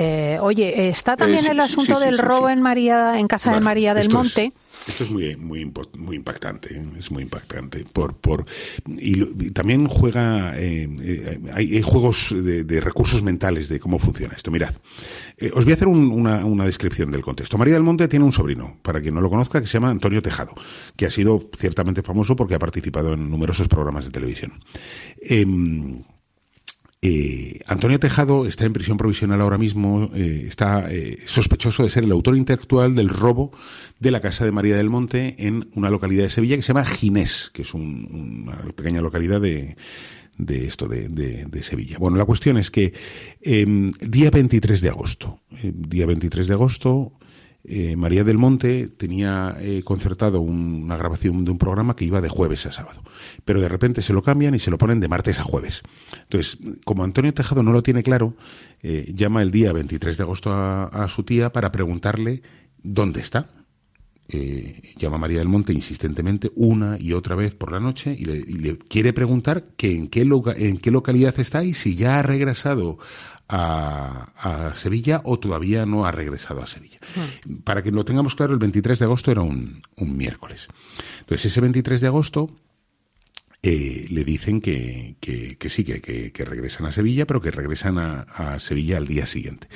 Eh, oye, está también el asunto del robo en María, en casa de María del Monte. Esto es muy, muy, muy impactante, ¿eh? es muy impactante. Por, por, y, también juega, eh, hay, juegos de, recursos mentales de cómo funciona esto. Mirad, os voy a hacer una, una, descripción del contexto. María del Monte tiene un sobrino, para quien no lo conozca, que se llama Antonio Tejado, que ha sido ciertamente famoso porque ha participado en numerosos programas de televisión. Eh, Antonio Tejado está en prisión provisional ahora mismo, eh, está eh, sospechoso de ser el autor intelectual del robo de la casa de María del Monte en una localidad de Sevilla que se llama Ginés, que es una pequeña localidad de, de esto de, de, Sevilla. Bueno, la cuestión es que em, día 23 de agosto, día 23 de agosto, eh, María del Monte tenía eh, concertado una grabación de un programa que iba de jueves a sábado, pero de repente se lo cambian y se lo ponen de martes a jueves. Entonces, como Antonio Tejado no lo tiene claro, eh, llama el día 23 de agosto a, su tía para preguntarle dónde está. llama a María del Monte insistentemente una y otra vez por la noche y le, quiere preguntar que en qué, en qué localidad está y si ya ha regresado a, Sevilla o todavía no ha regresado a Sevilla. Para que lo tengamos claro, el 23 de agosto era un, miércoles. Entonces, ese 23 de agosto eh, le dicen que, que, sí, que, que, regresan a Sevilla, pero que regresan a, Sevilla al día siguiente.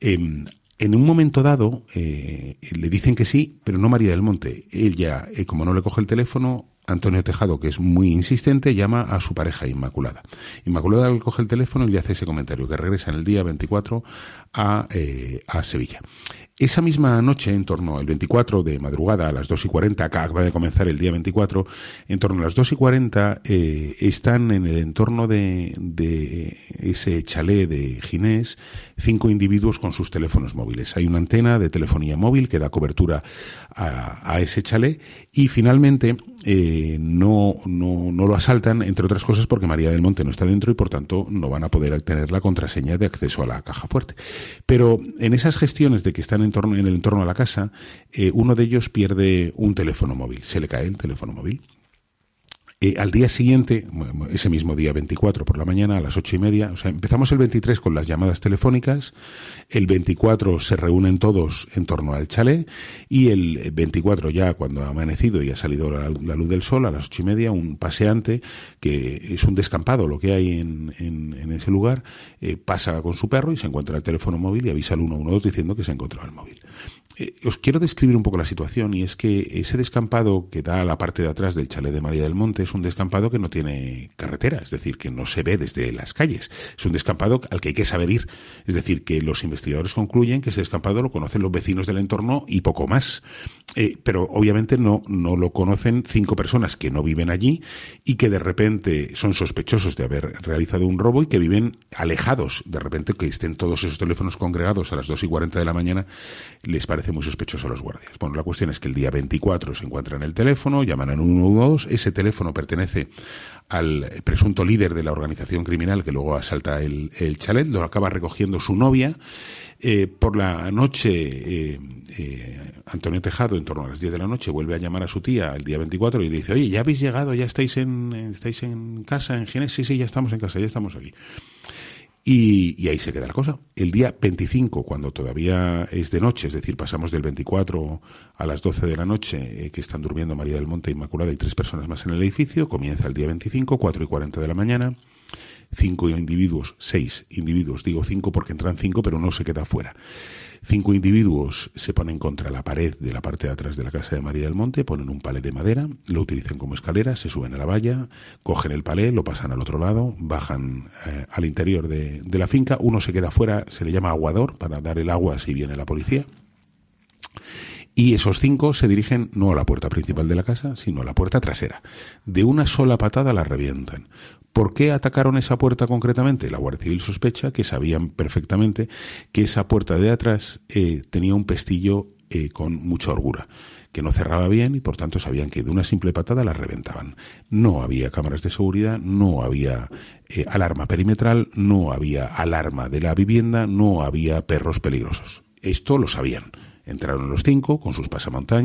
Em, en un momento dado eh, le dicen que sí, pero no María del Monte. Ella, eh, como no le coge el teléfono, Antonio Tejado, que es muy insistente, llama a su pareja Inmaculada. Inmaculada le coge el teléfono y le hace ese comentario, que regresa en el día 24 a, eh, a Sevilla. Esa misma noche, en torno al 24 de madrugada a las 2 y 40, acaba de comenzar el día 24, en torno a las 2 y 40 eh, están en el entorno de, de ese chalet de Ginés cinco individuos con sus teléfonos móviles. Hay una antena de telefonía móvil que da cobertura a, a ese chalet y finalmente eh, no, no, no lo asaltan, entre otras cosas porque María del Monte no está dentro y por tanto no van a poder tener la contraseña de acceso a la caja fuerte. Pero en esas gestiones de que están en, torno, el entorno a la casa, eh, uno de ellos pierde un teléfono móvil, se le cae el teléfono móvil. Al día siguiente, ese mismo día 24 por la mañana, a las ocho y media, o sea, empezamos el 23 con las llamadas telefónicas, el 24 se reúnen todos en torno al chalet y el 24 ya cuando ha amanecido y ha salido la, luz del sol, a las ocho y media, un paseante, que es un descampado lo que hay en, en, ese lugar, eh, pasa con su perro y se encuentra el teléfono móvil y avisa al 112 diciendo que se ha el móvil. Eh, os quiero describir un poco la situación y es que ese descampado que da a la parte de atrás del chalet de María del Monte es un descampado que no tiene carretera, es decir, que no se ve desde las calles. Es un descampado al que hay que saber ir. Es decir, que los investigadores concluyen que ese descampado lo conocen los vecinos del entorno y poco más. Eh, pero obviamente no, no lo conocen cinco personas que no viven allí y que de repente son sospechosos de haber realizado un robo y que viven alejados. De repente que estén todos esos teléfonos congregados a las dos y cuarenta de la mañana les parece muy sospechoso a los guardias. Bueno, la cuestión es que el día 24 se encuentran el teléfono, llaman al 112, ese teléfono pertenece al presunto líder de la organización criminal que luego asalta el, chalet, lo acaba recogiendo su novia. Eh, por la noche, eh, eh, Antonio Tejado, en torno a las 10 de la noche, vuelve a llamar a su tía el día 24 y dice, oye, ¿ya habéis llegado? ¿Ya estáis en, estáis en casa, en Ginés? Sí, sí, ya estamos en casa, ya estamos aquí. Y, ahí se queda la cosa. El día 25, cuando todavía es de noche, es decir, pasamos del 24 a las 12 de la noche, eh, que están durmiendo María del Monte Inmaculada y tres personas más en el edificio, comienza el día 25, 4 y 40 de la mañana. Cinco individuos, seis individuos, digo cinco porque entran cinco, pero uno se queda fuera. Cinco individuos se ponen contra la pared de la parte de atrás de la casa de María del Monte, ponen un palé de madera, lo utilizan como escalera, se suben a la valla, cogen el palé, lo pasan al otro lado, bajan eh, al interior de, de la finca, uno se queda fuera, se le llama aguador para dar el agua si viene la policía. Y esos cinco se dirigen no a la puerta principal de la casa, sino a la puerta trasera. De una sola patada la revientan. ¿Por qué atacaron esa puerta concretamente? La Guardia Civil sospecha que sabían perfectamente que esa puerta de atrás eh, tenía un pestillo eh, con mucha holgura, que no cerraba bien y por tanto sabían que de una simple patada la reventaban. No había cámaras de seguridad, no había eh, alarma perimetral, no había alarma de la vivienda, no había perros peligrosos. Esto lo sabían. Entraron los cinco con sus pasamontañas